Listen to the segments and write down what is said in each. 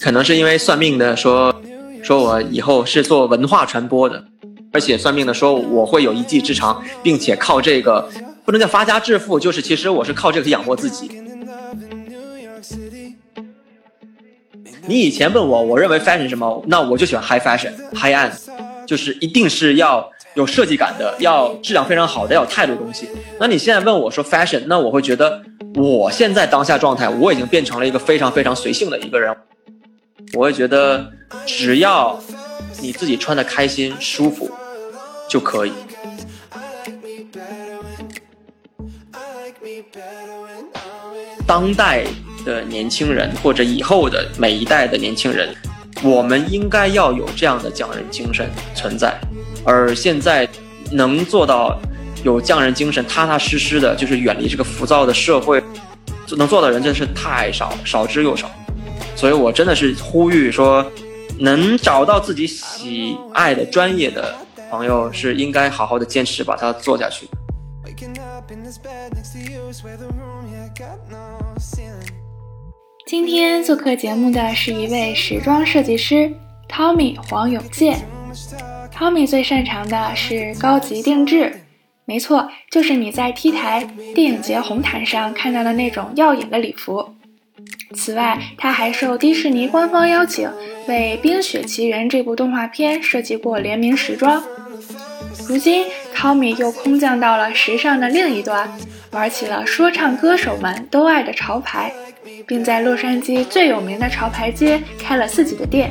可能是因为算命的说，说我以后是做文化传播的，而且算命的说我会有一技之长，并且靠这个不能叫发家致富，就是其实我是靠这个养活自己。你以前问我，我认为 fashion 什么，那我就喜欢 high fashion，high end，就是一定是要有设计感的，要质量非常好的，要有态度的东西。那你现在问我说 fashion，那我会觉得我现在当下状态，我已经变成了一个非常非常随性的一个人。我会觉得，只要你自己穿的开心、舒服就可以。当代的年轻人或者以后的每一代的年轻人，我们应该要有这样的匠人精神存在。而现在能做到有匠人精神、踏踏实实的，就是远离这个浮躁的社会，能做的人真的是太少，少之又少。所以我真的是呼吁说，能找到自己喜爱的专业的朋友，是应该好好的坚持把它做下去。今天做客节目的是一位时装设计师 Tommy 黄永健。Tommy 最擅长的是高级定制，没错，就是你在 T 台、电影节红毯上看到的那种耀眼的礼服。此外，他还受迪士尼官方邀请，为《冰雪奇缘》这部动画片设计过联名时装。如今，Tommy 又空降到了时尚的另一端，玩起了说唱歌手们都爱的潮牌，并在洛杉矶最有名的潮牌街开了自己的店。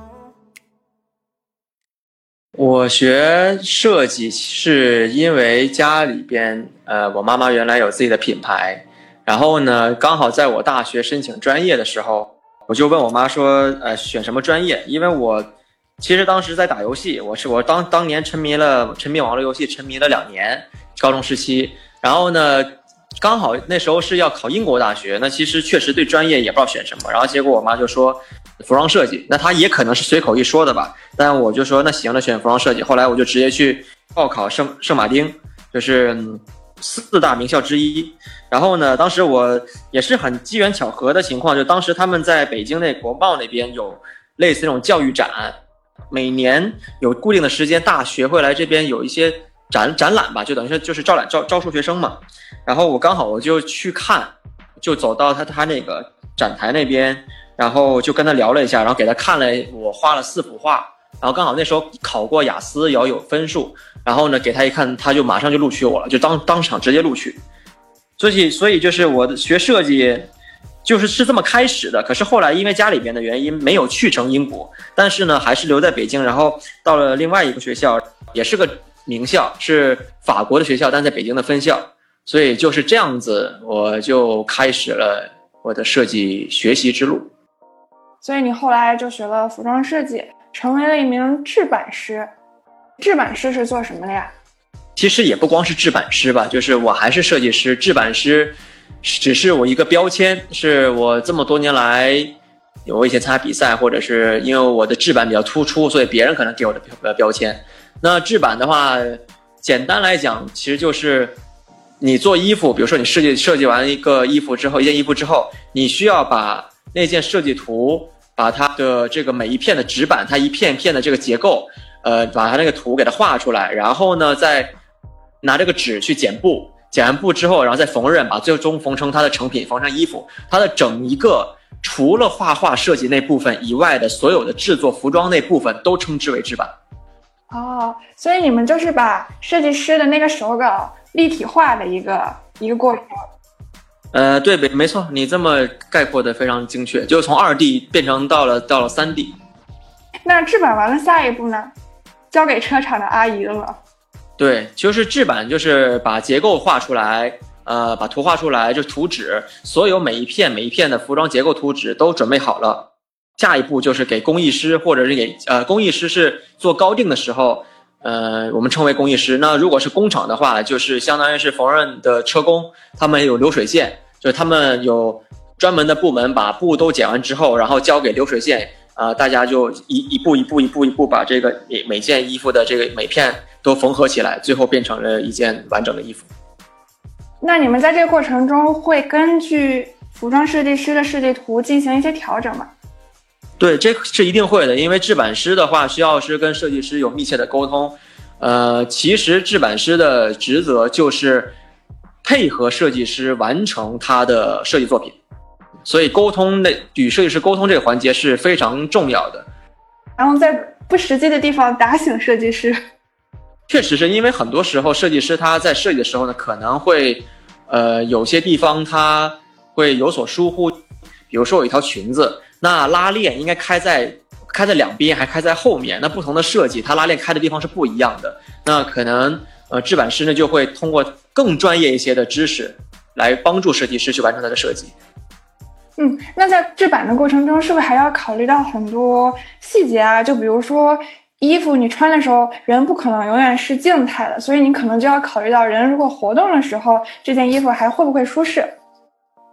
我学设计是因为家里边，呃，我妈妈原来有自己的品牌，然后呢，刚好在我大学申请专业的时候。我就问我妈说，呃，选什么专业？因为我其实当时在打游戏，我是我当当年沉迷了沉迷网络游戏，沉迷了两年，高中时期。然后呢，刚好那时候是要考英国大学，那其实确实对专业也不知道选什么。然后结果我妈就说服装设计，那他也可能是随口一说的吧。但我就说那行，那选服装设计。后来我就直接去报考圣圣马丁，就是。四大名校之一，然后呢，当时我也是很机缘巧合的情况，就当时他们在北京那国贸那边有类似那种教育展，每年有固定的时间，大学会来这边有一些展展览吧，就等于说就是招揽招招收学生嘛。然后我刚好我就去看，就走到他他那个展台那边，然后就跟他聊了一下，然后给他看了我画了四幅画。然后刚好那时候考过雅思，要有分数，然后呢给他一看，他就马上就录取我了，就当当场直接录取。所以所以就是我的学设计，就是是这么开始的。可是后来因为家里边的原因，没有去成英国，但是呢还是留在北京，然后到了另外一个学校，也是个名校，是法国的学校，但在北京的分校。所以就是这样子，我就开始了我的设计学习之路。所以你后来就学了服装设计。成为了一名制版师，制版师是做什么的呀？其实也不光是制版师吧，就是我还是设计师，制版师只是我一个标签，是我这么多年来，我以前参加比赛，或者是因为我的制版比较突出，所以别人可能给我的标标签。那制版的话，简单来讲，其实就是你做衣服，比如说你设计设计完一个衣服之后，一件衣服之后，你需要把那件设计图。把它的这个每一片的纸板，它一片片的这个结构，呃，把它那个图给它画出来，然后呢，再拿这个纸去剪布，剪完布之后，然后再缝纫，把最终缝成它的成品，缝成衣服。它的整一个除了画画设计那部分以外的所有的制作服装那部分，都称之为制版。哦，所以你们就是把设计师的那个手稿立体化的一个一个过程。呃，对，没没错，你这么概括的非常精确，就是从二 D 变成到了到了三 D。那制版完了，下一步呢？交给车厂的阿姨了吗？对，就是制版，就是把结构画出来，呃，把图画出来，就图纸，所有每一片每一片的服装结构图纸都准备好了。下一步就是给工艺师，或者是给呃工艺师是做高定的时候，呃，我们称为工艺师。那如果是工厂的话，就是相当于是缝纫的车工，他们有流水线，就是他们有专门的部门把布都剪完之后，然后交给流水线，啊，大家就一一步一步一步一步把这个每每件衣服的这个每片都缝合起来，最后变成了一件完整的衣服。那你们在这个过程中会根据服装设计师的设计图进行一些调整吗？对，这是一定会的，因为制版师的话需要是跟设计师有密切的沟通。呃，其实制版师的职责就是配合设计师完成他的设计作品，所以沟通的与设计师沟通这个环节是非常重要的。然后在不实际的地方打醒设计师。确实是因为很多时候设计师他在设计的时候呢，可能会，呃，有些地方他会有所疏忽，比如说有一条裙子，那拉链应该开在开在两边，还开在后面，那不同的设计，它拉链开的地方是不一样的。那可能呃，制版师呢就会通过更专业一些的知识，来帮助设计师去完成他的设计。嗯，那在制版的过程中，是不是还要考虑到很多细节啊？就比如说。衣服你穿的时候，人不可能永远是静态的，所以你可能就要考虑到人如果活动的时候，这件衣服还会不会舒适？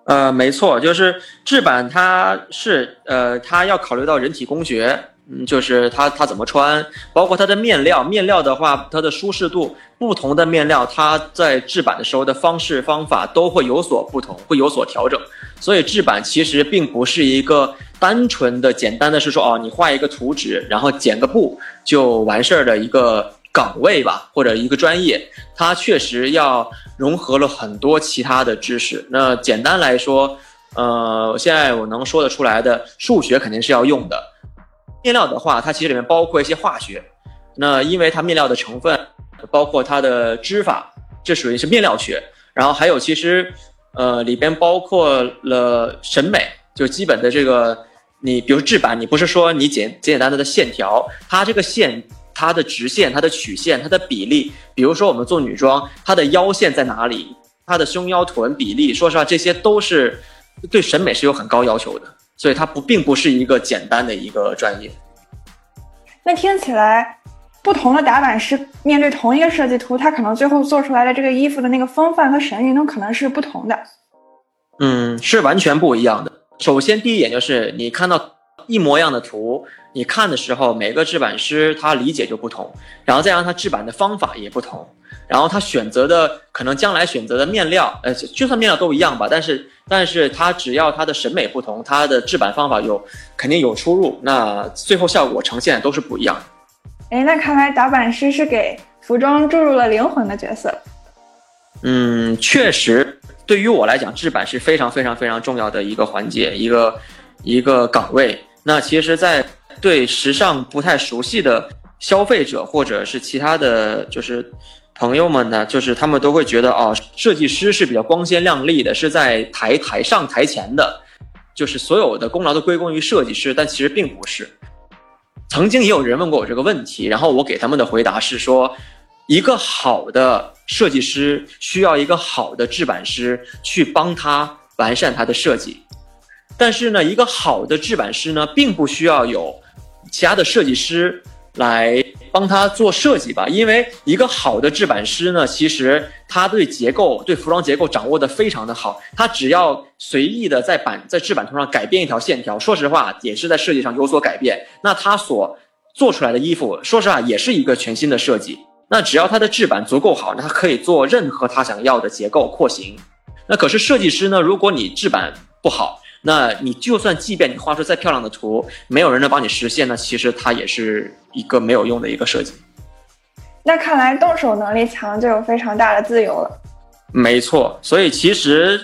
呃，没错，就是制版，它是呃，它要考虑到人体工学。嗯，就是它它怎么穿，包括它的面料，面料的话，它的舒适度，不同的面料，它在制版的时候的方式方法都会有所不同，会有所调整。所以制版其实并不是一个单纯的、简单的是说哦，你画一个图纸，然后剪个布就完事儿的一个岗位吧，或者一个专业，它确实要融合了很多其他的知识。那简单来说，呃，现在我能说得出来的，数学肯定是要用的。面料的话，它其实里面包括一些化学，那因为它面料的成分，包括它的织法，这属于是面料学。然后还有其实，呃，里边包括了审美，就基本的这个，你比如制版，你不是说你简简简单单的线条，它这个线，它的直线，它的曲线，它的比例，比如说我们做女装，它的腰线在哪里，它的胸腰臀比例，说实话，这些都是对审美是有很高要求的。所以它不并不是一个简单的一个专业。那听起来，不同的打版师面对同一个设计图，他可能最后做出来的这个衣服的那个风范和神韵都可能是不同的。嗯，是完全不一样的。首先，第一眼就是你看到一模一样的图，你看的时候，每个制版师他理解就不同，然后再让他制版的方法也不同。然后他选择的可能将来选择的面料，呃，就算面料都一样吧，但是但是他只要他的审美不同，他的制版方法有肯定有出入，那最后效果呈现都是不一样的。哎，那看来打版师是给服装注入了灵魂的角色。嗯，确实，对于我来讲，制版是非常非常非常重要的一个环节，一个一个岗位。那其实，在对时尚不太熟悉的消费者或者是其他的就是。朋友们呢，就是他们都会觉得哦，设计师是比较光鲜亮丽的，是在台台上台前的，就是所有的功劳都归功于设计师，但其实并不是。曾经也有人问过我这个问题，然后我给他们的回答是说，一个好的设计师需要一个好的制版师去帮他完善他的设计，但是呢，一个好的制版师呢，并不需要有其他的设计师来。帮他做设计吧，因为一个好的制版师呢，其实他对结构、对服装结构掌握的非常的好。他只要随意的在版在制版图上改变一条线条，说实话也是在设计上有所改变。那他所做出来的衣服，说实话也是一个全新的设计。那只要他的制版足够好，那他可以做任何他想要的结构廓形。那可是设计师呢，如果你制版不好。那你就算即便你画出再漂亮的图，没有人能帮你实现，那其实它也是一个没有用的一个设计。那看来动手能力强就有非常大的自由了。没错，所以其实。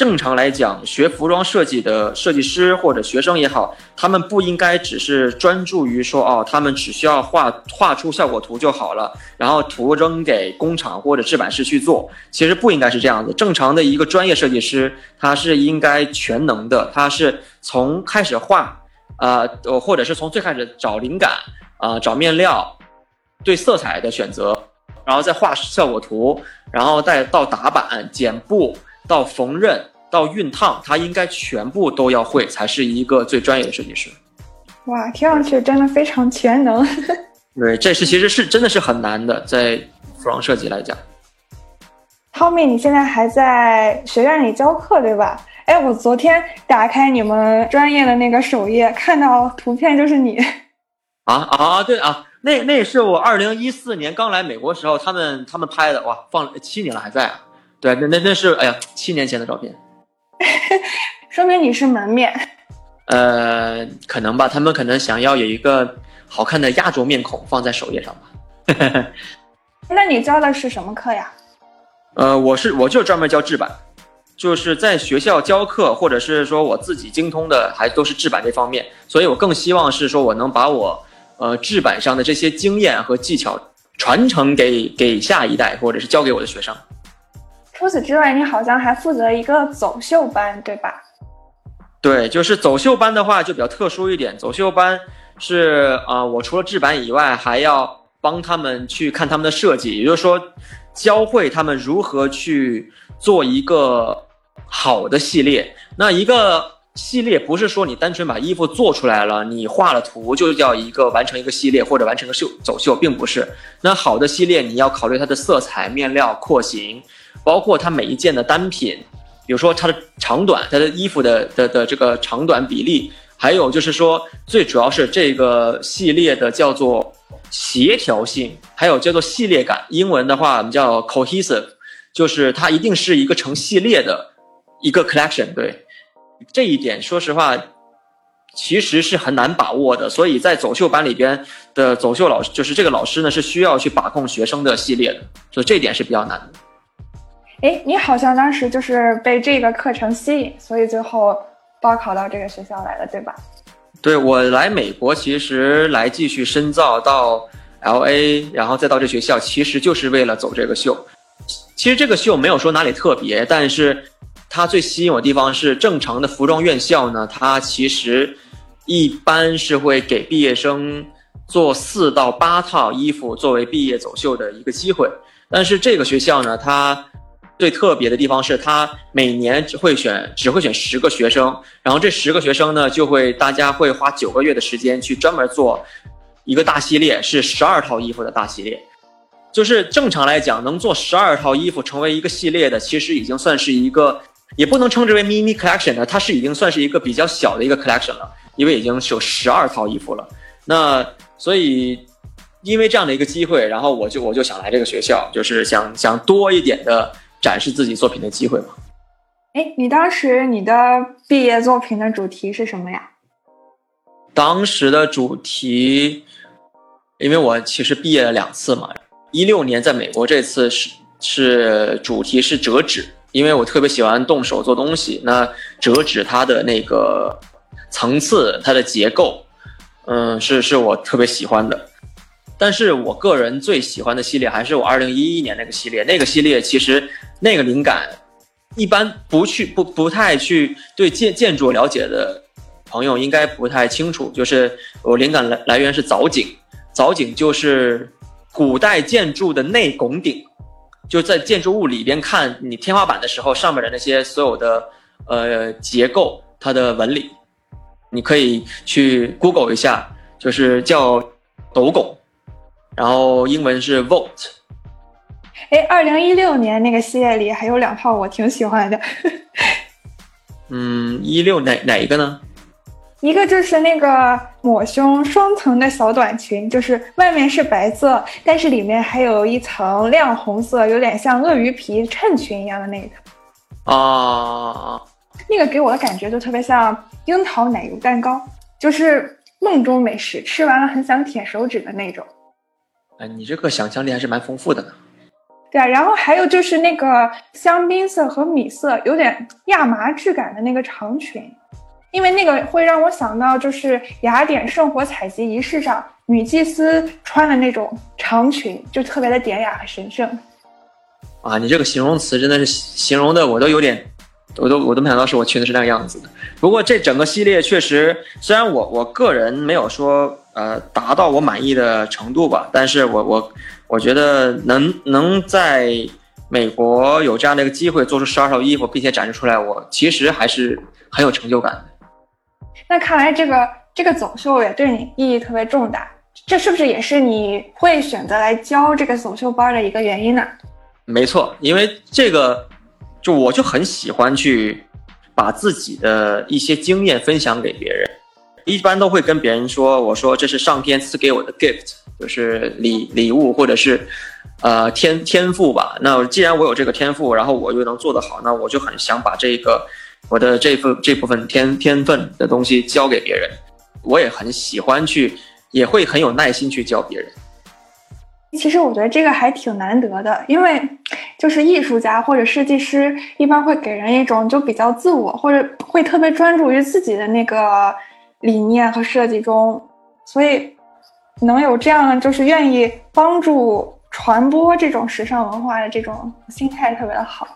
正常来讲，学服装设计的设计师或者学生也好，他们不应该只是专注于说哦，他们只需要画画出效果图就好了，然后图扔给工厂或者制版师去做。其实不应该是这样子。正常的一个专业设计师，他是应该全能的，他是从开始画，啊，或者是从最开始找灵感，啊，找面料，对色彩的选择，然后再画效果图，然后再到打板、剪布、到缝纫、到熨烫，他应该全部都要会，才是一个最专业的设计师。哇，听上去真的非常全能。对，这是其实是真的是很难的，在服装设计来讲。Tommy，你现在还在学院里教课对吧？哎，我昨天打开你们专业的那个首页，看到图片就是你。啊啊，对啊，那那是我二零一四年刚来美国时候，他们他们拍的，哇，放了七年了还在啊。对，那那那是哎呀，七年前的照片。说明你是门面。呃，可能吧，他们可能想要有一个好看的压轴面孔放在首页上吧。那你教的是什么课呀？呃，我是我就专门教制版，就是在学校教课，或者是说我自己精通的，还都是制版这方面，所以我更希望是说我能把我呃制版上的这些经验和技巧传承给给下一代，或者是教给我的学生。除此之外，你好像还负责一个走秀班，对吧？对，就是走秀班的话就比较特殊一点，走秀班是啊，我除了制版以外，还要帮他们去看他们的设计，也就是说。教会他们如何去做一个好的系列。那一个系列不是说你单纯把衣服做出来了，你画了图就叫一个完成一个系列或者完成个秀走秀，并不是。那好的系列你要考虑它的色彩、面料、廓形，包括它每一件的单品，比如说它的长短、它的衣服的的的这个长短比例，还有就是说最主要是这个系列的叫做。协调性，还有叫做系列感。英文的话，我们叫 cohesive，就是它一定是一个成系列的一个 collection。对这一点，说实话，其实是很难把握的。所以在走秀班里边的走秀老师，就是这个老师呢，是需要去把控学生的系列的，所以这一点是比较难的。哎，你好像当时就是被这个课程吸引，所以最后报考到这个学校来了，对吧？对我来美国，其实来继续深造到 L A，然后再到这学校，其实就是为了走这个秀。其实这个秀没有说哪里特别，但是它最吸引我的地方是，正常的服装院校呢，它其实一般是会给毕业生做四到八套衣服作为毕业走秀的一个机会，但是这个学校呢，它最特别的地方是，他每年只会选只会选十个学生，然后这十个学生呢，就会大家会花九个月的时间去专门做一个大系列，是十二套衣服的大系列。就是正常来讲，能做十二套衣服成为一个系列的，其实已经算是一个，也不能称之为 mini collection 的，它是已经算是一个比较小的一个 collection 了，因为已经是有十二套衣服了。那所以，因为这样的一个机会，然后我就我就想来这个学校，就是想想多一点的。展示自己作品的机会嘛？哎，你当时你的毕业作品的主题是什么呀？当时的主题，因为我其实毕业了两次嘛，一六年在美国这次是是主题是折纸，因为我特别喜欢动手做东西。那折纸它的那个层次、它的结构，嗯，是是我特别喜欢的。但是我个人最喜欢的系列还是我二零一一年那个系列。那个系列其实那个灵感，一般不去不不太去对建建筑了解的朋友应该不太清楚。就是我灵感来来源是藻井，藻井就是古代建筑的内拱顶，就在建筑物里边看你天花板的时候，上面的那些所有的呃结构它的纹理，你可以去 Google 一下，就是叫斗拱。然后英文是 Vote。哎，二零一六年那个系列里还有两套我挺喜欢的。嗯，一六哪哪一个呢？一个就是那个抹胸双层的小短裙，就是外面是白色，但是里面还有一层亮红色，有点像鳄鱼皮衬裙一样的那个。啊，那个给我的感觉就特别像樱桃奶油蛋糕，就是梦中美食，吃完了很想舔手指的那种。哎，你这个想象力还是蛮丰富的呢。对啊，然后还有就是那个香槟色和米色，有点亚麻质感的那个长裙，因为那个会让我想到就是雅典圣火采集仪式上女祭司穿的那种长裙，就特别的典雅和神圣。啊，你这个形容词真的是形容的我都有点，我都我都没想到是我裙子是那个样子的。不过这整个系列确实，虽然我我个人没有说。呃，达到我满意的程度吧，但是我我我觉得能能在美国有这样的一个机会做出十二套衣服，并且展示出来，我其实还是很有成就感的。那看来这个这个走秀也对你意义特别重大，这是不是也是你会选择来教这个走秀班的一个原因呢？没错，因为这个就我就很喜欢去把自己的一些经验分享给别人，一般都会跟别人说，我说这是上天赐给我的 gift，就是礼礼物或者是呃天天赋吧。那既然我有这个天赋，然后我又能做得好，那我就很想把这个。我的这份这部分天天分的东西教给别人，我也很喜欢去，也会很有耐心去教别人。其实我觉得这个还挺难得的，因为就是艺术家或者设计师一般会给人一种就比较自我，或者会特别专注于自己的那个理念和设计中，所以能有这样就是愿意帮助传播这种时尚文化的这种心态特别的好。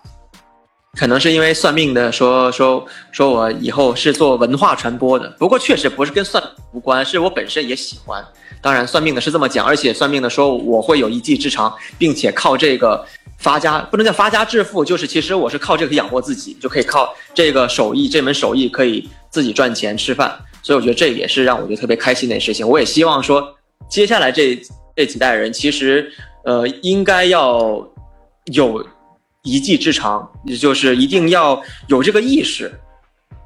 可能是因为算命的说说说我以后是做文化传播的，不过确实不是跟算无关，是我本身也喜欢。当然，算命的是这么讲，而且算命的说我会有一技之长，并且靠这个发家，不能叫发家致富，就是其实我是靠这个养活自己，就可以靠这个手艺，这门手艺可以自己赚钱吃饭。所以我觉得这也是让我觉得特别开心的事情。我也希望说，接下来这这几代人，其实呃应该要有。一技之长，也就是一定要有这个意识，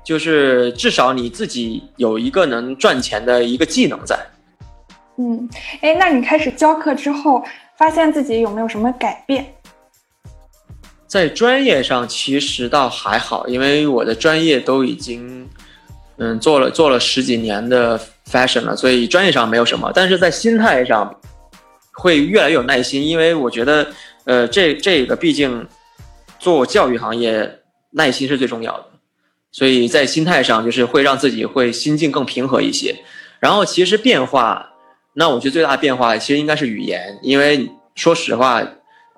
就是至少你自己有一个能赚钱的一个技能在。嗯，哎，那你开始教课之后，发现自己有没有什么改变？在专业上其实倒还好，因为我的专业都已经嗯做了做了十几年的 fashion 了，所以专业上没有什么。但是在心态上会越来越有耐心，因为我觉得呃这这个毕竟。做教育行业，耐心是最重要的，所以在心态上就是会让自己会心境更平和一些。然后其实变化，那我觉得最大的变化其实应该是语言，因为说实话，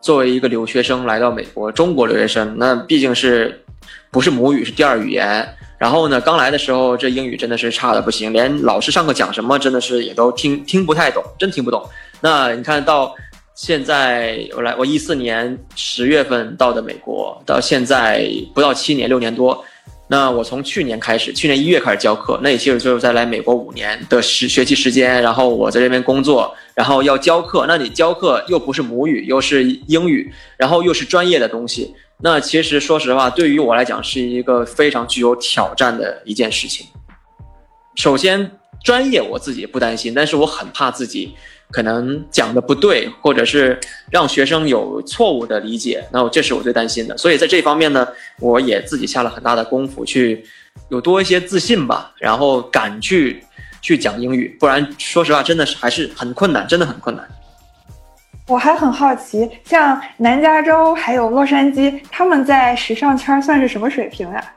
作为一个留学生来到美国，中国留学生，那毕竟是不是母语是第二语言。然后呢，刚来的时候这英语真的是差的不行，连老师上课讲什么真的是也都听听不太懂，真听不懂。那你看到。现在我来，我一四年十月份到的美国，到现在不到七年，六年多。那我从去年开始，去年一月开始教课，那也其实就是在来美国五年的时学习时间。然后我在这边工作，然后要教课，那你教课又不是母语，又是英语，然后又是专业的东西，那其实说实话，对于我来讲是一个非常具有挑战的一件事情。首先，专业我自己不担心，但是我很怕自己。可能讲的不对，或者是让学生有错误的理解，那这是我最担心的。所以在这方面呢，我也自己下了很大的功夫，去有多一些自信吧，然后敢去去讲英语。不然，说实话，真的是还是很困难，真的很困难。我还很好奇，像南加州还有洛杉矶，他们在时尚圈算是什么水平呀？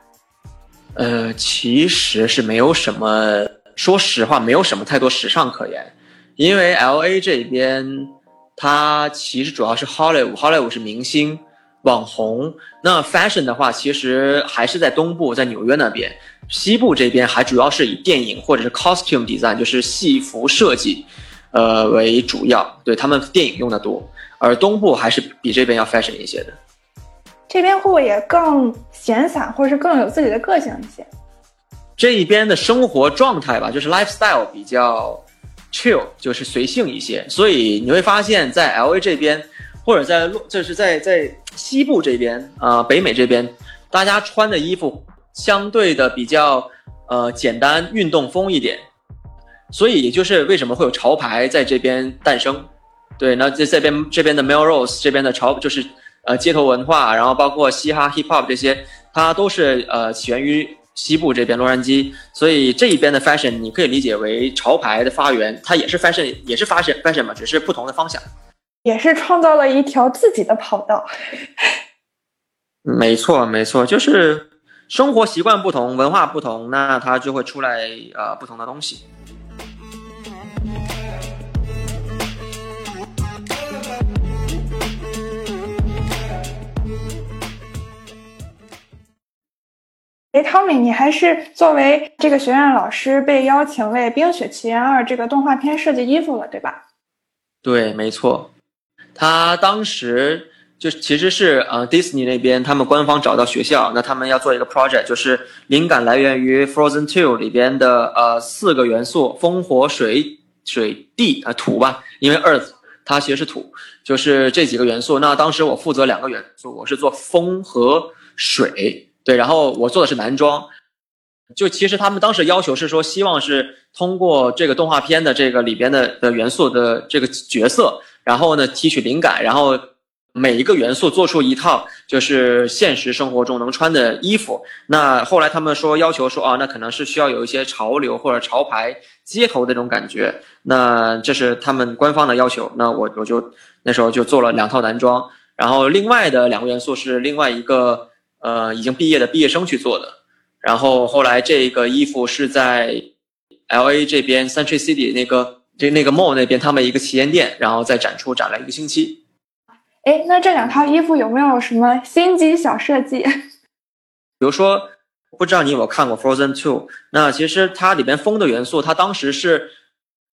呃，其实是没有什么，说实话，没有什么太多时尚可言。因为 L A 这边，它其实主要是 Hollywood，Hollywood 是明星、网红。那 Fashion 的话，其实还是在东部，在纽约那边。西部这边还主要是以电影或者是 Costume Design，就是戏服设计，呃为主要。对他们电影用的多，而东部还是比这边要 Fashion 一些的。这边会不会也更闲散，或者是更有自己的个性一些？这一边的生活状态吧，就是 Lifestyle 比较。chill 就是随性一些，所以你会发现在 L A 这边，或者在洛，这是在在西部这边啊，北美这边，大家穿的衣服相对的比较呃简单，运动风一点，所以也就是为什么会有潮牌在这边诞生。对，那这这边这边的 Melrose 这边的潮就是呃街头文化，然后包括嘻哈 hip hop 这些，它都是呃起源于。西部这边洛杉矶，所以这一边的 fashion 你可以理解为潮牌的发源，它也是 fashion，也是 fashion fashion 嘛，只是不同的方向，也是创造了一条自己的跑道。没错，没错，就是生活习惯不同，文化不同，那它就会出来呃不同的东西。哎，汤米，你还是作为这个学院老师被邀请为《冰雪奇缘二》这个动画片设计衣服了，对吧？对，没错。他当时就其实是呃，Disney 那边他们官方找到学校，那他们要做一个 project，就是灵感来源于 Frozen Two 里边的呃四个元素：风、火、水、水、地啊土吧，因为 Earth 它其实是土，就是这几个元素。那当时我负责两个元素，我是做风和水，对，然后我做的是男装。就其实他们当时要求是说，希望是通过这个动画片的这个里边的的元素的这个角色，然后呢提取灵感，然后每一个元素做出一套就是现实生活中能穿的衣服。那后来他们说要求说啊，那可能是需要有一些潮流或者潮牌街头那种感觉。那这是他们官方的要求。那我我就那时候就做了两套男装，然后另外的两个元素是另外一个呃已经毕业的毕业生去做的。然后后来这个衣服是在 L A 这边 Century City 那个这那个 mall 那边他们一个旗舰店，然后再展出展了一个星期。哎，那这两套衣服有没有什么心机小设计？比如说，不知道你有没有看过 Frozen Two？那其实它里边风的元素，它当时是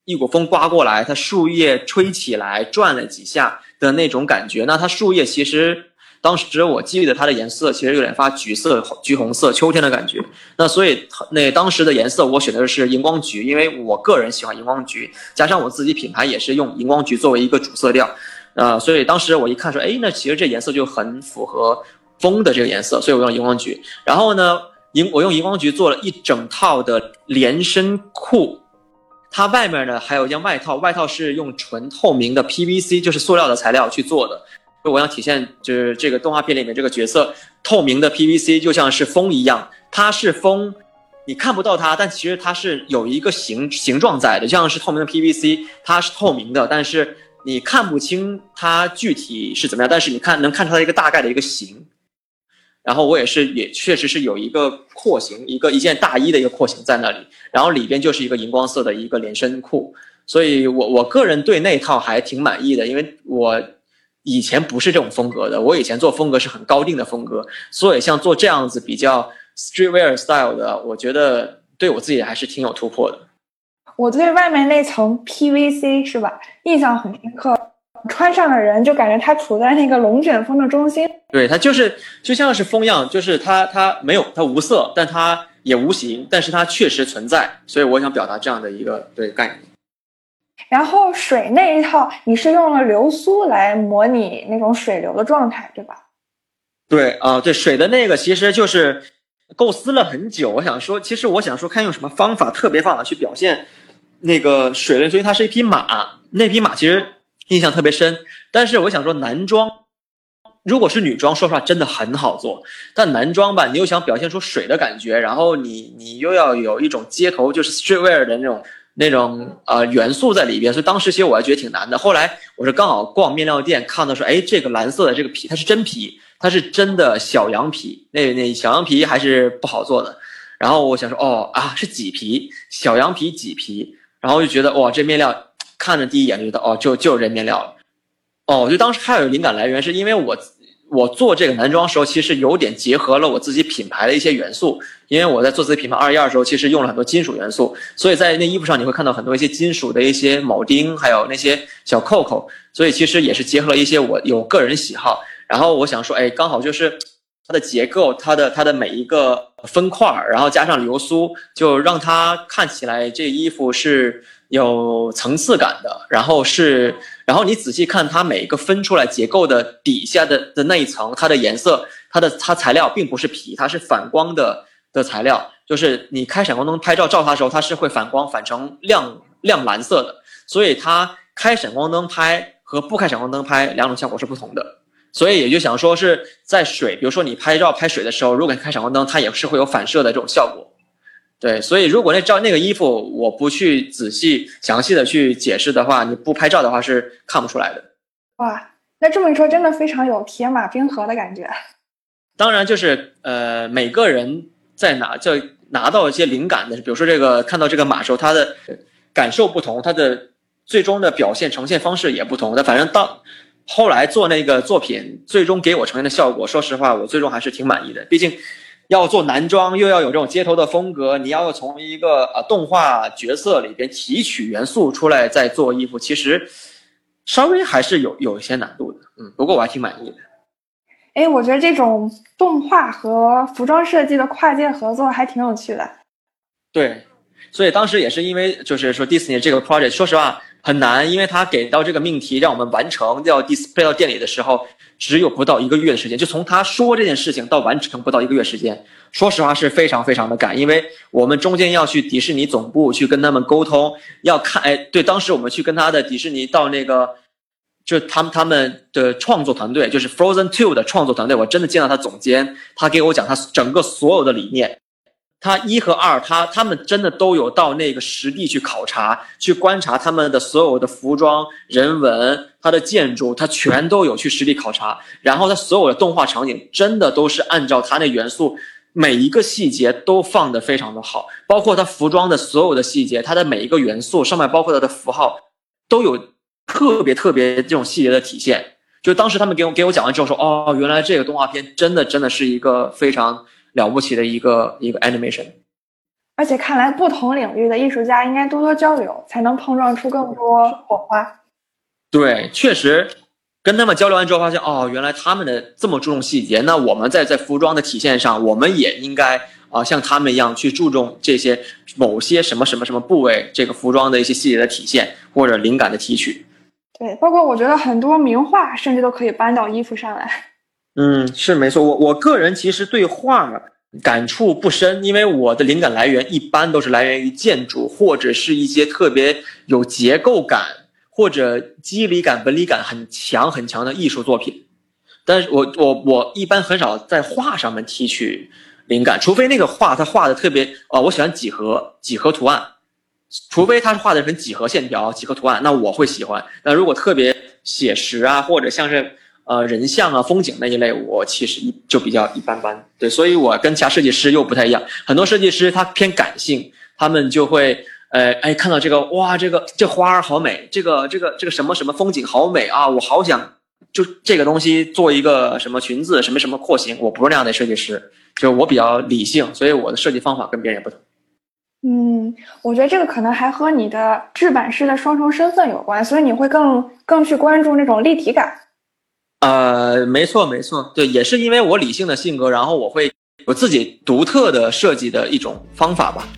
一股风刮过来，它树叶吹起来转了几下的那种感觉。那它树叶其实。当时我记得它的颜色其实有点发橘色、橘红色，秋天的感觉。那所以那当时的颜色我选的是荧光橘，因为我个人喜欢荧光橘，加上我自己品牌也是用荧光橘作为一个主色调，呃，所以当时我一看说，哎，那其实这颜色就很符合风的这个颜色，所以我用荧光橘。然后呢，荧我用荧光橘做了一整套的连身裤，它外面呢还有一件外套，外套是用纯透明的 PVC，就是塑料的材料去做的。我想体现就是这个动画片里面这个角色透明的 PVC 就像是风一样，它是风，你看不到它，但其实它是有一个形形状在的，就像是透明的 PVC，它是透明的，但是你看不清它具体是怎么样，但是你看能看出来一个大概的一个形。然后我也是也确实是有一个廓形，一个一件大衣的一个廓形在那里，然后里边就是一个荧光色的一个连身裤，所以我我个人对那套还挺满意的，因为我。以前不是这种风格的，我以前做风格是很高定的风格，所以像做这样子比较 streetwear style 的，我觉得对我自己还是挺有突破的。我对外面那层 PVC 是吧，印象很深刻，穿上的人就感觉他处在那个龙卷风的中心。对，它就是就像是风一样，就是它它没有它无色，但它也无形，但是它确实存在，所以我想表达这样的一个对概念。然后水那一套，你是用了流苏来模拟那种水流的状态，对吧？对啊，对水的那个其实就是构思了很久。我想说，其实我想说，看用什么方法，特别方法去表现那个水类，所以它是一匹马。那匹马其实印象特别深。但是我想说，男装如果是女装，说实话真的很好做。但男装吧，你又想表现出水的感觉，然后你你又要有一种街头就是 streetwear 的那种。那种呃元素在里边，所以当时其实我还觉得挺难的。后来我是刚好逛面料店，看到说，哎，这个蓝色的这个皮，它是真皮，它是真的小羊皮。那那小羊皮还是不好做的。然后我想说，哦啊，是麂皮，小羊皮麂皮。然后就觉得哇，这面料看着第一眼就觉得，哦，就就是这面料了。哦，我觉得当时还有灵感来源，是因为我。我做这个男装时候，其实有点结合了我自己品牌的一些元素，因为我在做自己品牌二一二的时候，其实用了很多金属元素，所以在那衣服上你会看到很多一些金属的一些铆钉，还有那些小扣扣，所以其实也是结合了一些我有个人喜好。然后我想说，哎，刚好就是它的结构，它的它的每一个分块，然后加上流苏，就让它看起来这衣服是。有层次感的，然后是，然后你仔细看它每一个分出来结构的底下的的那一层，它的颜色，它的它材料并不是皮，它是反光的的材料，就是你开闪光灯拍照照它的时候，它是会反光反成亮亮蓝色的，所以它开闪光灯拍和不开闪光灯拍两种效果是不同的，所以也就想说是在水，比如说你拍照拍水的时候，如果你开闪光灯，它也是会有反射的这种效果。对，所以如果那照那个衣服，我不去仔细详细的去解释的话，你不拍照的话是看不出来的。哇，那这么一说，真的非常有铁马冰河的感觉。当然，就是呃，每个人在拿就拿到一些灵感的，比如说这个看到这个马时候，他的感受不同，他的最终的表现呈现方式也不同。但反正到后来做那个作品，最终给我呈现的效果，说实话，我最终还是挺满意的。毕竟。要做男装，又要有这种街头的风格，你要从一个呃动画角色里边提取元素出来再做衣服，其实稍微还是有有一些难度的，嗯，不过我还挺满意的。哎，我觉得这种动画和服装设计的跨界合作还挺有趣的。对，所以当时也是因为就是说迪士尼这个 project，说实话很难，因为他给到这个命题让我们完成要 display 到店里的时候，只有不到一个月的时间，就从他说这件事情到完成不到一个月时间，说实话是非常非常的赶，因为我们中间要去迪士尼总部去跟他们沟通，要看，哎，对，当时我们去跟他的迪士尼到那个。就他们他们的创作团队，就是 Frozen Two 的创作团队，我真的见到他总监，他给我讲他整个所有的理念。他一和二，他他们真的都有到那个实地去考察，去观察他们的所有的服装、人文、他的建筑，他全都有去实地考察。然后他所有的动画场景，真的都是按照他那元素，每一个细节都放得非常的好，包括他服装的所有的细节，他的每一个元素上面，包括他的符号，都有。特别特别这种细节的体现，就当时他们给我给我讲完之后说，哦，原来这个动画片真的真的是一个非常了不起的一个一个 animation。而且看来不同领域的艺术家应该多多交流，才能碰撞出更多火花。对，确实跟他们交流完之后发现，哦，原来他们的这么注重细节，那我们在在服装的体现上，我们也应该啊像他们一样去注重这些某些什么什么什么部位这个服装的一些细节的体现或者灵感的提取。对，包括我觉得很多名画甚至都可以搬到衣服上来。嗯，是没错。我我个人其实对画感触不深，因为我的灵感来源一般都是来源于建筑或者是一些特别有结构感或者肌理感、纹理感很强很强的艺术作品。但是我我我一般很少在画上面提取灵感，除非那个画它画的特别啊，我喜欢几何几何图案。除非他是画的很几何线条、几何图案，那我会喜欢。那如果特别写实啊，或者像是呃人像啊、风景那一类，我其实就比较一般般。对，所以我跟其他设计师又不太一样。很多设计师他偏感性，他们就会呃哎看到这个哇，这个这花儿好美，这个这个这个什么什么风景好美啊，我好想就这个东西做一个什么裙子、什么什么廓形。我不是那样的设计师，就我比较理性，所以我的设计方法跟别人也不同。嗯，我觉得这个可能还和你的制版师的双重身份有关，所以你会更更去关注那种立体感。呃，没错没错，对，也是因为我理性的性格，然后我会有自己独特的设计的一种方法吧。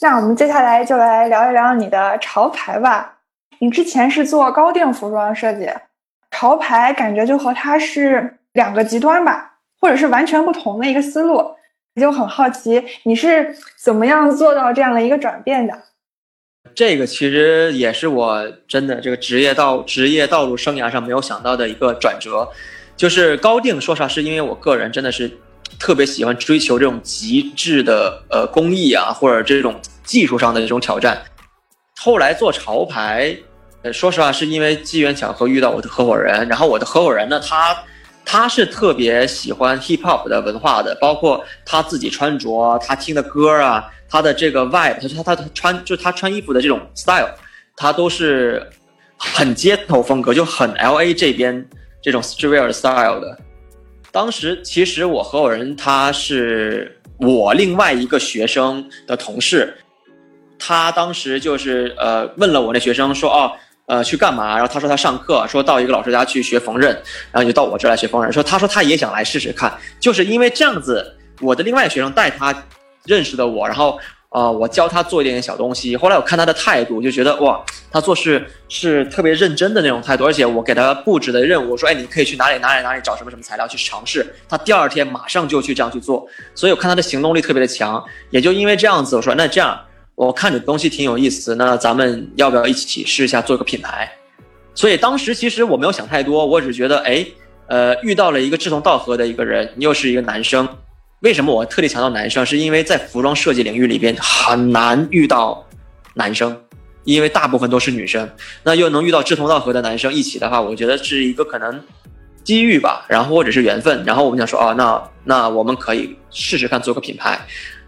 那我们接下来就来聊一聊你的潮牌吧。你之前是做高定服装设计，潮牌感觉就和它是两个极端吧，或者是完全不同的一个思路。就很好奇，你是怎么样做到这样的一个转变的？这个其实也是我真的这个职业道职业道路生涯上没有想到的一个转折，就是高定。说实话，是因为我个人真的是特别喜欢追求这种极致的呃工艺啊，或者这种。技术上的这种挑战，后来做潮牌，呃，说实话是因为机缘巧合遇到我的合伙人，然后我的合伙人呢，他他是特别喜欢 hip hop 的文化的，包括他自己穿着，他听的歌啊，他的这个 vibe，他他他穿就他穿衣服的这种 style，他都是很街头风格，就很 L A 这边这种 street style 的。当时其实我合伙人他是我另外一个学生的同事。他当时就是呃问了我那学生说哦呃去干嘛？然后他说他上课，说到一个老师家去学缝纫，然后就到我这来学缝纫。说他说他也想来试试看，就是因为这样子，我的另外学生带他认识的我，然后呃我教他做一点点小东西。后来我看他的态度，就觉得哇，他做事是特别认真的那种态度。而且我给他布置的任务，说哎你可以去哪里哪里哪里找什么什么材料去尝试。他第二天马上就去这样去做，所以我看他的行动力特别的强。也就因为这样子，我说那这样。我看你的东西挺有意思，那咱们要不要一起试一下做个品牌？所以当时其实我没有想太多，我只觉得，哎，呃，遇到了一个志同道合的一个人，又是一个男生。为什么我特地强调男生？是因为在服装设计领域里边很难遇到男生，因为大部分都是女生。那又能遇到志同道合的男生一起的话，我觉得是一个可能机遇吧，然后或者是缘分。然后我们想说，哦，那那我们可以试试看做个品牌。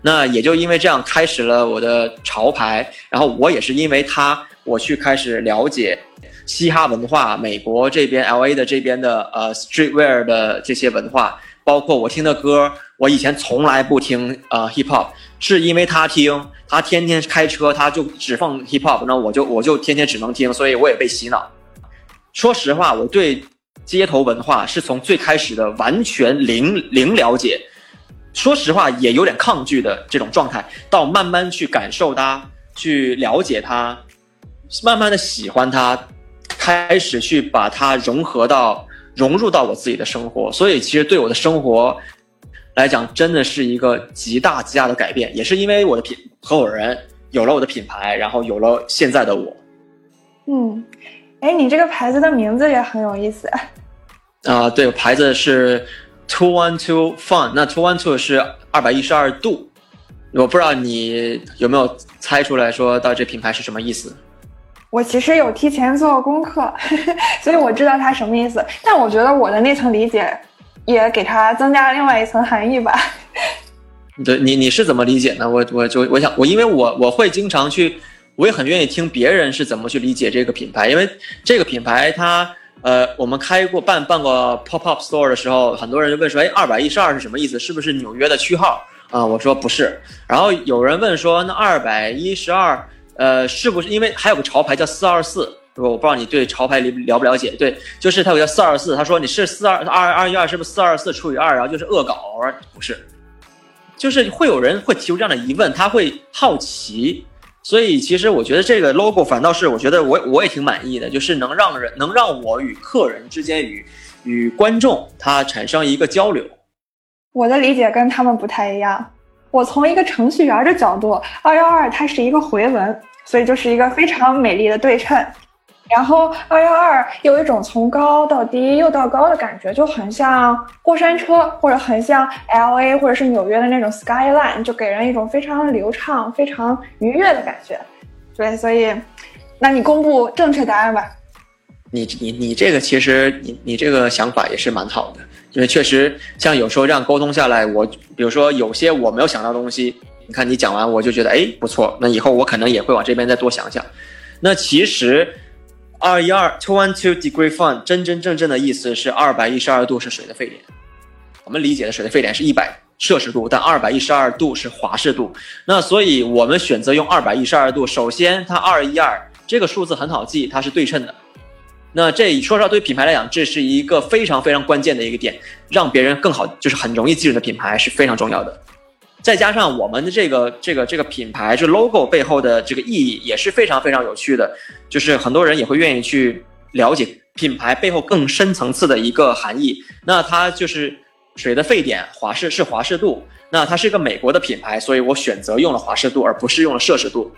那也就因为这样开始了我的潮牌，然后我也是因为他，我去开始了解嘻哈文化，美国这边 L A 的这边的呃 streetwear 的这些文化，包括我听的歌，我以前从来不听呃 hip hop，是因为他听，他天天开车他就只放 hip hop，那我就我就天天只能听，所以我也被洗脑。说实话，我对街头文化是从最开始的完全零零了解。说实话，也有点抗拒的这种状态，到慢慢去感受它，去了解它，慢慢的喜欢它，开始去把它融合到融入到我自己的生活。所以，其实对我的生活来讲，真的是一个极大极大的改变。也是因为我的品合伙人有了我的品牌，然后有了现在的我。嗯，哎，你这个牌子的名字也很有意思。啊，对，牌子是。Two one two fun，那 two one two 是二百一十二度，我不知道你有没有猜出来说到这品牌是什么意思？我其实有提前做功课，所以我知道它什么意思。但我觉得我的那层理解也给它增加了另外一层含义吧。对你你是怎么理解呢？我我就我想我因为我我会经常去，我也很愿意听别人是怎么去理解这个品牌，因为这个品牌它。呃，我们开过办办过 pop up store 的时候，很多人就问说，哎，二百一十二是什么意思？是不是纽约的区号啊？我说不是。然后有人问说，那二百一十二，呃，是不是因为还有个潮牌叫四二四？我不知道你对潮牌了了不了解？对，就是它有叫四二四。他说你是四二二二一二是不是四二四除以二，然后就是恶搞？我说不是，就是会有人会提出这样的疑问，他会好奇。所以其实我觉得这个 logo 反倒是我觉得我我也挺满意的，就是能让人能让我与客人之间与与观众他产生一个交流。我的理解跟他们不太一样，我从一个程序员的角度，二幺二它是一个回文，所以就是一个非常美丽的对称。然后二幺二有一种从高到低又到高的感觉，就很像过山车，或者很像 L A 或者是纽约的那种 skyline，就给人一种非常流畅、非常愉悦的感觉。对，所以，那你公布正确答案吧。你你你这个其实你你这个想法也是蛮好的，因为确实像有时候这样沟通下来，我比如说有些我没有想到东西，你看你讲完我就觉得哎不错，那以后我可能也会往这边再多想想。那其实。二一二 two one two degree fun 真真正正的意思是二百一十二度是水的沸点，我们理解的水的沸点是一百摄氏度，但二百一十二度是华氏度。那所以我们选择用二百一十二度，首先它二一二这个数字很好记，它是对称的。那这说实话，对品牌来讲，这是一个非常非常关键的一个点，让别人更好，就是很容易记住的品牌是非常重要的。再加上我们的这个这个这个品牌，这 logo 背后的这个意义也是非常非常有趣的，就是很多人也会愿意去了解品牌背后更深层次的一个含义。那它就是水的沸点，华氏是华氏度。那它是一个美国的品牌，所以我选择用了华氏度，而不是用了摄氏度。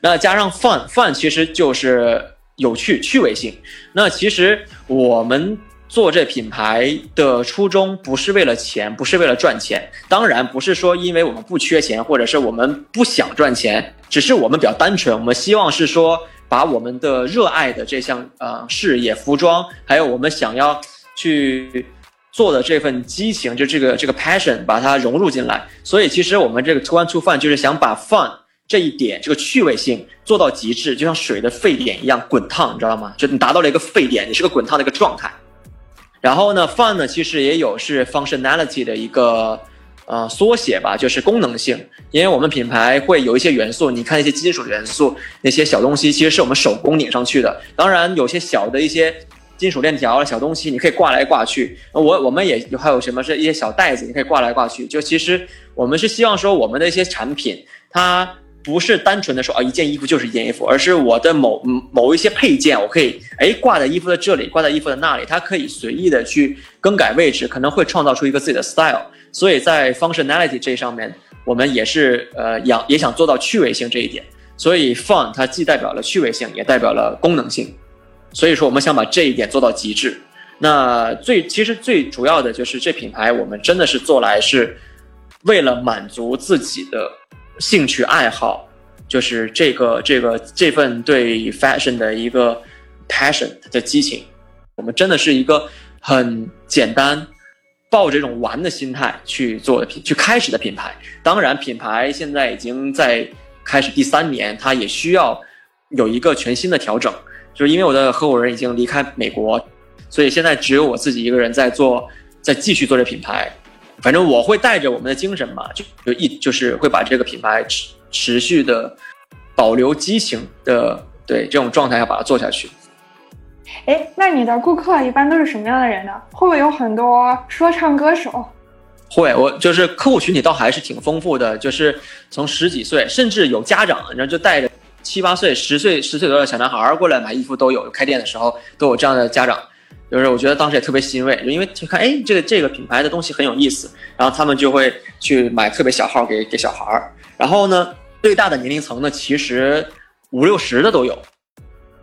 那加上 fun，fun 其实就是有趣、趣味性。那其实我们。做这品牌的初衷不是为了钱，不是为了赚钱，当然不是说因为我们不缺钱，或者是我们不想赚钱，只是我们比较单纯，我们希望是说把我们的热爱的这项呃事业，服装，还有我们想要去做的这份激情，就这个这个 passion，把它融入进来。所以其实我们这个 two one two fun 就是想把 fun 这一点，这个趣味性做到极致，就像水的沸点一样滚烫，你知道吗？就你达到了一个沸点，你是个滚烫的一个状态。然后呢，fun 呢，其实也有是 functionality 的一个呃缩写吧，就是功能性。因为我们品牌会有一些元素，你看一些金属元素，那些小东西其实是我们手工拧上去的。当然，有些小的一些金属链条、小东西，你可以挂来挂去。我我们也还有什么是一些小袋子，你可以挂来挂去。就其实我们是希望说，我们的一些产品它。不是单纯的说啊，一件衣服就是一件衣服，而是我的某某一些配件，我可以哎挂在衣服的这里，挂在衣服的那里，它可以随意的去更改位置，可能会创造出一个自己的 style。所以在 functionality 这上面，我们也是呃想也想做到趣味性这一点。所以 fun 它既代表了趣味性，也代表了功能性。所以说我们想把这一点做到极致。那最其实最主要的就是这品牌，我们真的是做来是为了满足自己的。兴趣爱好就是这个这个这份对 fashion 的一个 passion 的激情，我们真的是一个很简单，抱着这种玩的心态去做的品去开始的品牌。当然，品牌现在已经在开始第三年，它也需要有一个全新的调整。就是因为我的合伙人已经离开美国，所以现在只有我自己一个人在做，在继续做这品牌。反正我会带着我们的精神嘛，就就一就是会把这个品牌持持续的保留激情的对这种状态要把它做下去。哎，那你的顾客一般都是什么样的人呢？会不会有很多说唱歌手？会，我就是客户群体倒还是挺丰富的，就是从十几岁，甚至有家长，然后就带着七八岁、十岁、十岁左右的小男孩过来买衣服都有。开店的时候都有这样的家长，就是我觉得当时也特别欣慰，就因为就看哎，这个这个品牌的东西很有意思，然后他们就会去买特别小号给给小孩儿。然后呢，最大的年龄层呢，其实五六十的都有。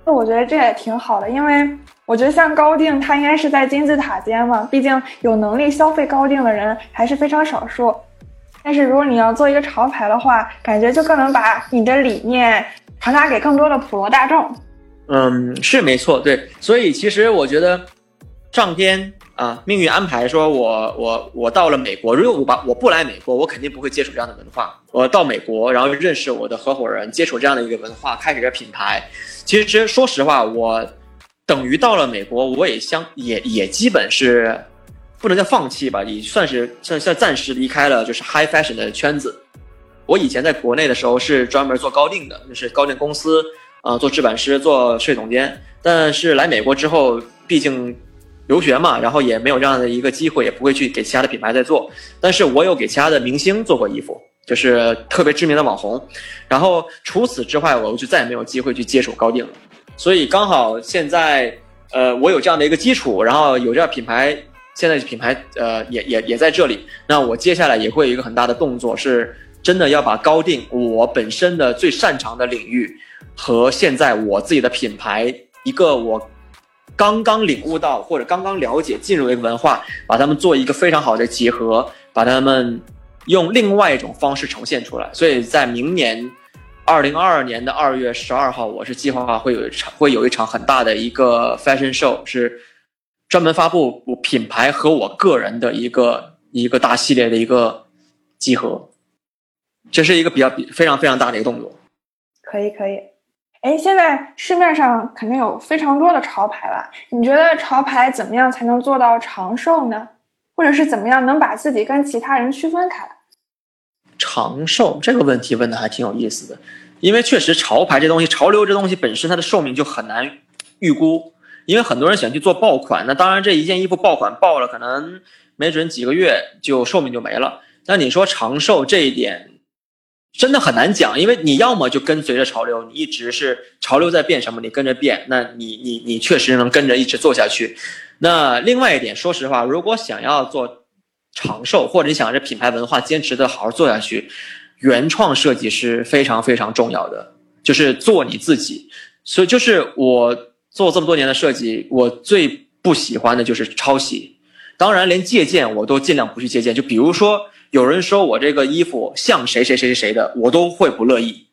那我觉得这也挺好的，因为我觉得像高定，它应该是在金字塔尖嘛，毕竟有能力消费高定的人还是非常少数。但是如果你要做一个潮牌的话，感觉就更能把你的理念传达给更多的普罗大众。嗯，是没错，对。所以其实我觉得，上天啊，命运安排说我我我到了美国，如果我把我不来美国，我肯定不会接触这样的文化。我到美国，然后认识我的合伙人，接触这样的一个文化，开始个品牌。其实说实话，我等于到了美国，我也相也也基本是不能叫放弃吧，也算是算算暂时离开了就是 high fashion 的圈子。我以前在国内的时候是专门做高定的，就是高定公司啊，做制版师，做设计总监。但是来美国之后，毕竟留学嘛，然后也没有这样的一个机会，也不会去给其他的品牌在做。但是我有给其他的明星做过衣服。就是特别知名的网红，然后除此之外，我就再也没有机会去接触高定了。所以刚好现在，呃，我有这样的一个基础，然后有这样品牌，现在品牌呃也也也在这里。那我接下来也会有一个很大的动作，是真的要把高定我本身的最擅长的领域和现在我自己的品牌一个我刚刚领悟到或者刚刚了解进入一个文化，把它们做一个非常好的结合，把它们。用另外一种方式呈现出来，所以在明年二零二二年的二月十二号，我是计划会有一场会有一场很大的一个 fashion show，是专门发布品牌和我个人的一个一个大系列的一个集合，这是一个比较比非常非常大的一个动作。可以可以，哎，现在市面上肯定有非常多的潮牌了，你觉得潮牌怎么样才能做到长寿呢？或者是怎么样能把自己跟其他人区分开来？长寿这个问题问的还挺有意思的，因为确实潮牌这东西，潮流这东西本身它的寿命就很难预估，因为很多人想去做爆款，那当然这一件衣服爆款爆了，可能没准几个月就寿命就没了。那你说长寿这一点，真的很难讲，因为你要么就跟随着潮流，你一直是潮流在变什么，你跟着变，那你你你确实能跟着一直做下去。那另外一点，说实话，如果想要做长寿，或者你想这品牌文化坚持的好好做下去，原创设计是非常非常重要的，就是做你自己。所以，就是我做这么多年的设计，我最不喜欢的就是抄袭。当然，连借鉴我都尽量不去借鉴。就比如说，有人说我这个衣服像谁谁谁谁的，我都会不乐意，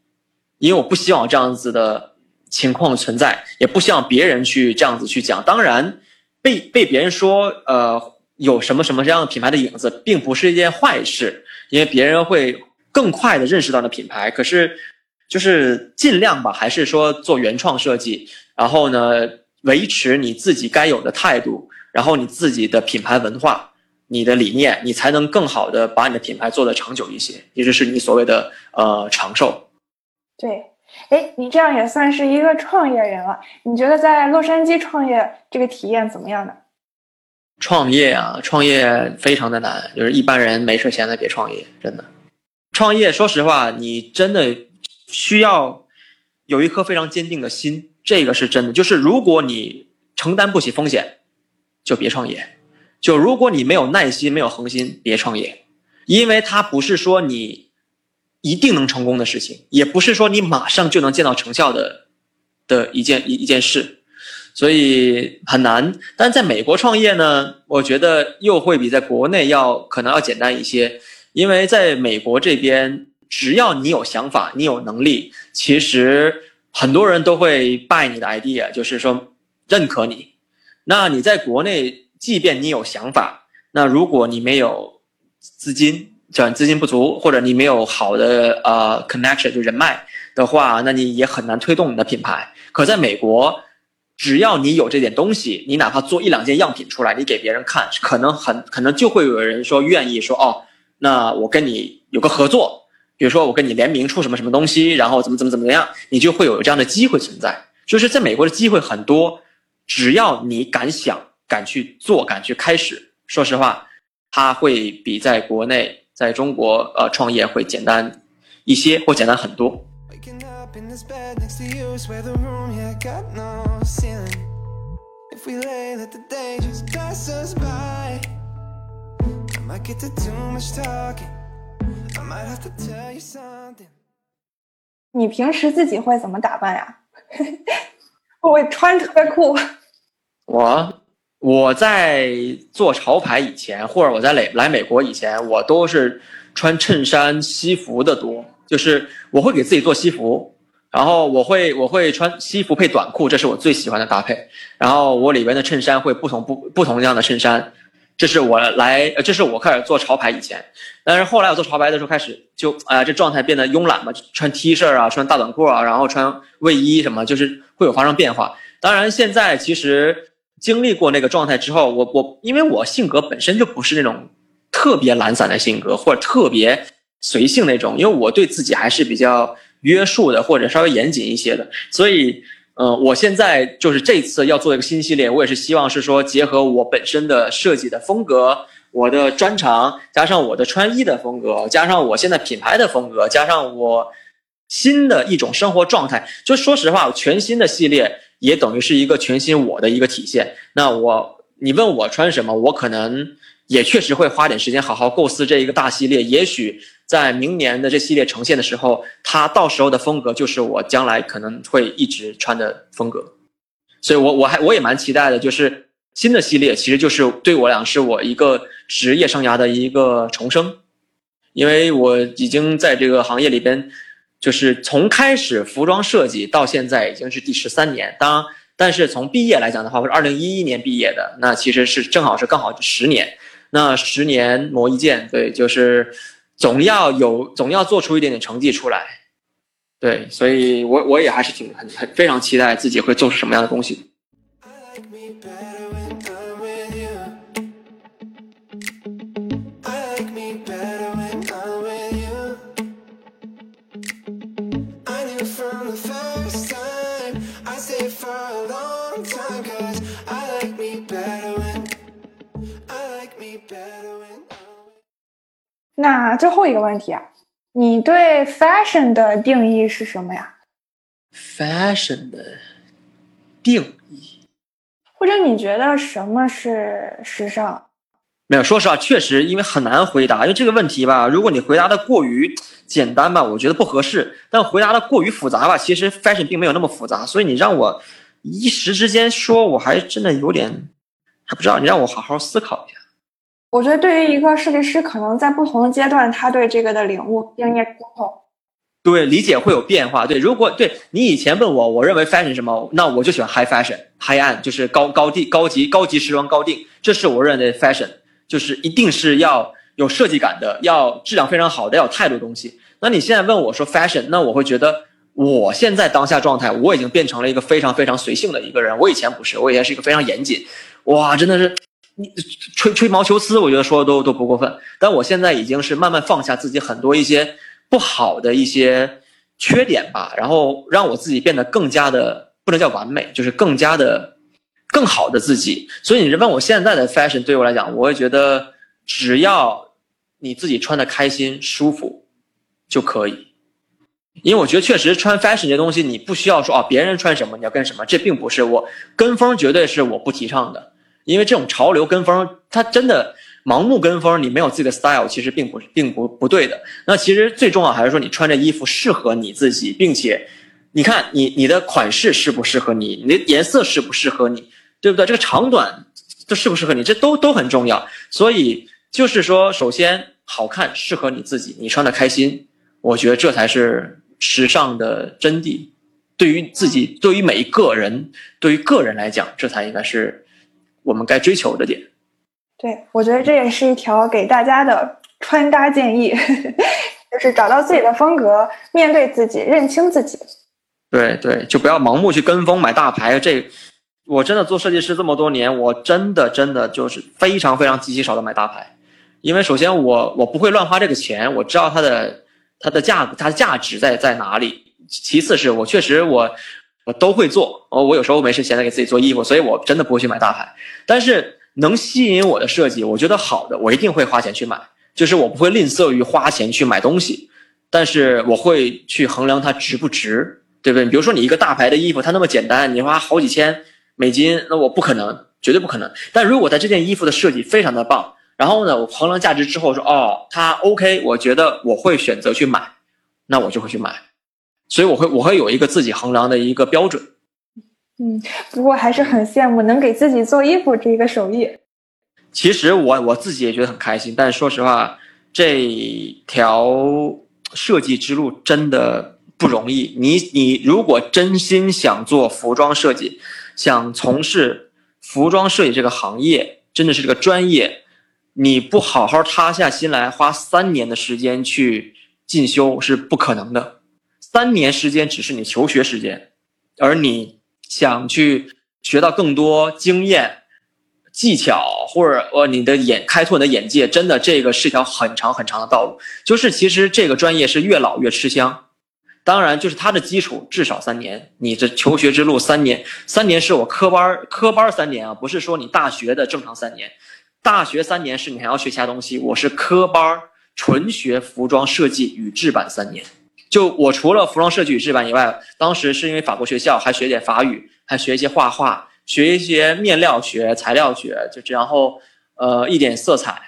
因为我不希望这样子的情况存在，也不希望别人去这样子去讲。当然。被被别人说，呃，有什么什么这样的品牌的影子，并不是一件坏事，因为别人会更快的认识到那品牌。可是，就是尽量吧，还是说做原创设计，然后呢，维持你自己该有的态度，然后你自己的品牌文化、你的理念，你才能更好的把你的品牌做得长久一些，也就是你所谓的呃长寿。对。哎，你这样也算是一个创业人了。你觉得在洛杉矶创业这个体验怎么样呢？创业啊，创业非常的难，就是一般人没事闲的别创业，真的。创业，说实话，你真的需要有一颗非常坚定的心，这个是真的。就是如果你承担不起风险，就别创业。就如果你没有耐心、没有恒心，别创业，因为它不是说你。一定能成功的事情，也不是说你马上就能见到成效的的一件一一件事，所以很难。但在美国创业呢，我觉得又会比在国内要可能要简单一些，因为在美国这边，只要你有想法，你有能力，其实很多人都会 buy 你的 idea，就是说认可你。那你在国内，即便你有想法，那如果你没有资金。叫资金不足，或者你没有好的呃 connection 就人脉的话，那你也很难推动你的品牌。可在美国，只要你有这点东西，你哪怕做一两件样品出来，你给别人看，可能很可能就会有人说愿意说哦，那我跟你有个合作，比如说我跟你联名出什么什么东西，然后怎么怎么怎么样，你就会有这样的机会存在。就是在美国的机会很多，只要你敢想、敢去做、敢去开始，说实话，它会比在国内、在中国呃创业会简单一些，或简单很多。Waking up in this bed next to you, swear the room, yeah, got no ceiling. If we lay, let the day just pass us by. I might get to too much talking. I might have to tell you something. 你平时自己会怎么打扮呀？会不会穿特别酷？我我在做潮牌以前，或者我在来来美国以前，我都是穿衬衫、西服的多。就是我会给自己做西服，然后我会我会穿西服配短裤，这是我最喜欢的搭配。然后我里边的衬衫会不同不不同样的衬衫，这是我来，这是我开始做潮牌以前。但是后来我做潮牌的时候开始就啊、呃这状态变得慵懒嘛，穿 T 恤啊，穿大短裤啊，然后穿卫衣什么，就是会有发生变化。当然现在其实经历过那个状态之后，我我因为我性格本身就不是那种特别懒散的性格，或者特别随性那种，因为我对自己还是比较约束的，或者稍微严谨一些的，所以。呃，我现在就是这次要做一个新系列，我也是希望是说结合我本身的设计的风格，我的专长，加上我的穿衣的风格，加上我现在品牌的风格，加上我新的一种生活状态。就说实话，全新的系列也等于是一个全新我的一个体现。那我，你问我穿什么，我可能也确实会花点时间好好构思这一个大系列。也许在明年的这系列呈现的时候，它到时候的风格就是我将来可能会一直穿的风格。所以我我还我也蛮期待的，就是新的系列其实就是对我俩是我一个职业生涯的一个重生，因为我已经在这个行业里边，就是从开始服装设计到现在已经是第十三年。当，但是从毕业来讲的话，我是二零一一年毕业的，那其实是正好是刚好十年。那十年磨一剑，对，就是总要有总要做出一点点成绩出来。对，所以我我也还是挺很很非常期待自己会做出什么样的东西。I like me 那最后一个问题啊，你对 fashion 的定义是什么呀？fashion 的定义或者你觉得什么是时尚？没有，说实话，确实因为很难回答，因为这个问题吧，如果你回答的过于简单吧，我觉得不合适；但回答的过于复杂吧，其实 fashion 并没有那么复杂，所以你让我一时之间说，我还真的有点还不知道，你让我好好思考一下。我觉得对于一个设计师，可能在不同的阶段，他对这个的领悟定义不同。对，理解会有变化。对，如果对你以前问我，我认为 fashion 是什么，那我就喜欢 high fashion，high end 就是高高定、高级、高级时装高定，这是我认为的 fashion，就是一定是要有设计感的，要质量非常好的，要有态度的东西。那你现在问我说 fashion，那我会觉得我现在当下状态，我已经变成了一个非常非常随性的一个人。我以前不是，我以前是一个非常严谨，哇，真的是你吹吹毛求疵，我觉得说的都都不过分。但我现在已经是慢慢放下自己很多一些不好的一些缺点吧，然后让我自己变得更加的不能叫完美，就是更加的更好的自己。所以你问我现在的 fashion 对我来讲，我会觉得只要你自己穿的开心舒服就可以。因为我觉得确实穿 fashion 这东西，你不需要说啊别人穿什么你要跟什么，这并不是我跟风，绝对是我不提倡的。因为这种潮流跟风，它真的盲目跟风，你没有自己的 style，其实并不并不不对的。那其实最重要还是说你穿着衣服适合你自己，并且你看你你的款式适不适合你，你的颜色适不适合你，对不对？这个长短都适不适合你，这都都很重要。所以就是说，首先好看适合你自己，你穿的开心，我觉得这才是时尚的真谛。对于自己，对于每一个人，对于个人来讲，这才应该是我们该追求的点。对，我觉得这也是一条给大家的穿搭建议，就是找到自己的风格，面对自己，认清自己。对对，就不要盲目去跟风买大牌，这我真的做设计师这么多年，我真的真的就是非常非常极其少的买大牌，因为首先我我不会乱花这个钱，我知道它的它的价它的价值在在哪里。其次是我确实我我都会做，哦，我有时候没事闲着给自己做衣服，所以我真的不会去买大牌。但是能吸引我的设计，我觉得好的，我一定会花钱去买，就是我不会吝啬于花钱去买东西，但是我会去衡量它值不值，对不对？比如说你一个大牌的衣服，它那么简单，你花好几千。美金，那我不可能，绝对不可能。但如果在这件衣服的设计非常的棒，然后呢，我衡量价值之后说，哦，它 OK，我觉得我会选择去买，那我就会去买。所以我会，我会有一个自己衡量的一个标准。嗯，不过还是很羡慕能给自己做衣服这一个手艺。其实我我自己也觉得很开心，但是说实话，这条设计之路真的不容易。你你如果真心想做服装设计，想从事服装设计这个行业，真的是这个专业，你不好好塌下心来，花三年的时间去进修是不可能的。三年时间只是你求学时间，而你想去学到更多经验、技巧，或者呃你的眼开拓你的眼界，真的这个是条很长很长的道路。就是其实这个专业是越老越吃香。当然，就是它的基础至少三年。你这求学之路三年，三年是我科班科班三年啊，不是说你大学的正常三年。大学三年是你还要学其他东西，我是科班纯学服装设计与制版三年。就我除了服装设计与制版以外，当时是因为法国学校，还学点法语，还学一些画画，学一些面料学、材料学，就然后呃一点色彩。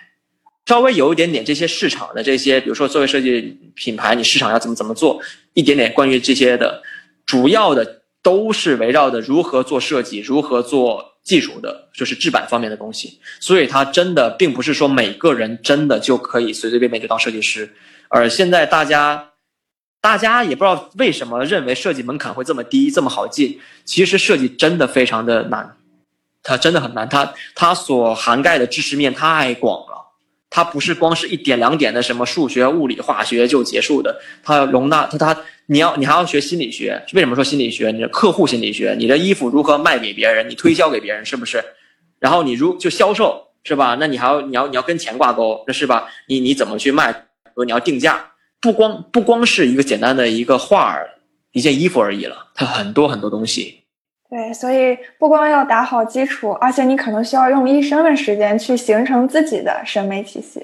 稍微有一点点这些市场的这些，比如说作为设计品牌，你市场要怎么怎么做，一点点关于这些的，主要的都是围绕的如何做设计，如何做技术的，就是制版方面的东西。所以它真的并不是说每个人真的就可以随随便便就当设计师。而现在大家，大家也不知道为什么认为设计门槛会这么低，这么好进。其实设计真的非常的难，它真的很难，它它所涵盖的知识面太广了。它不是光是一点两点的什么数学、物理、化学就结束的，它要容纳它它，你要你还要学心理学。为什么说心理学？你的客户心理学，你的衣服如何卖给别人，你推销给别人是不是？然后你如就销售是吧？那你还要你要你要跟钱挂钩，那是吧？你你怎么去卖？你要定价，不光不光是一个简单的一个画儿、一件衣服而已了，它很多很多东西。对，所以不光要打好基础，而且你可能需要用一生的时间去形成自己的审美体系。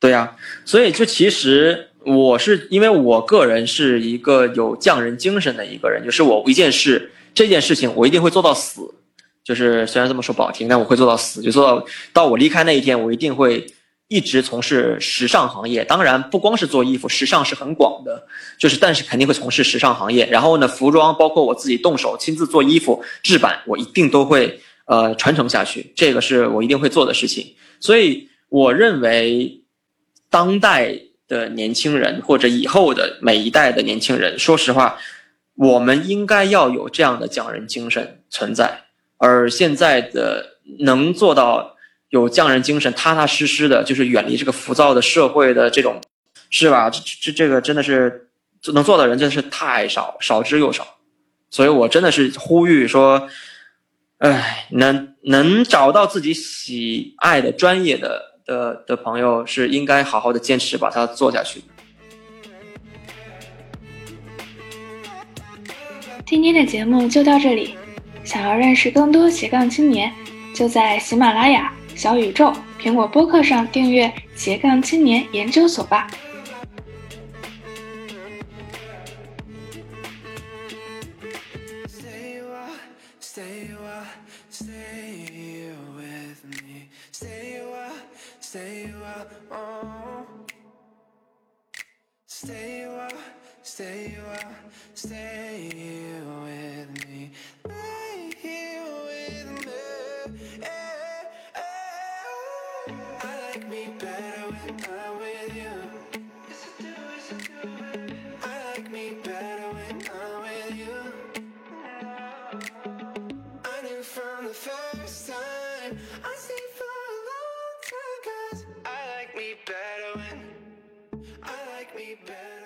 对呀，所以就其实我是因为我个人是一个有匠人精神的一个人，就是我一件事这件事情我一定会做到死，就是虽然这么说不好听，但我会做到死，就做到到我离开那一天，我一定会。一直从事时尚行业，当然不光是做衣服，时尚是很广的，就是但是肯定会从事时尚行业。然后呢，服装包括我自己动手亲自做衣服制版，我一定都会呃传承下去，这个是我一定会做的事情。所以我认为，当代的年轻人或者以后的每一代的年轻人，说实话，我们应该要有这样的匠人精神存在，而现在的能做到。有匠人精神，踏踏实实的，就是远离这个浮躁的社会的这种，是吧？这这这个真的是能做的人真的是太少，少之又少。所以我真的是呼吁说，哎，能能找到自己喜爱的专业的的的朋友，是应该好好的坚持把它做下去。今天的节目就到这里，想要认识更多斜杠青年，就在喜马拉雅。小宇宙、苹果播客上订阅斜杠青年研究所吧。like me better when I'm with you. me better when I'm with you. I like me better when I'm with you. I knew from the first time I stayed for a long time, cause I like me better when I like me better.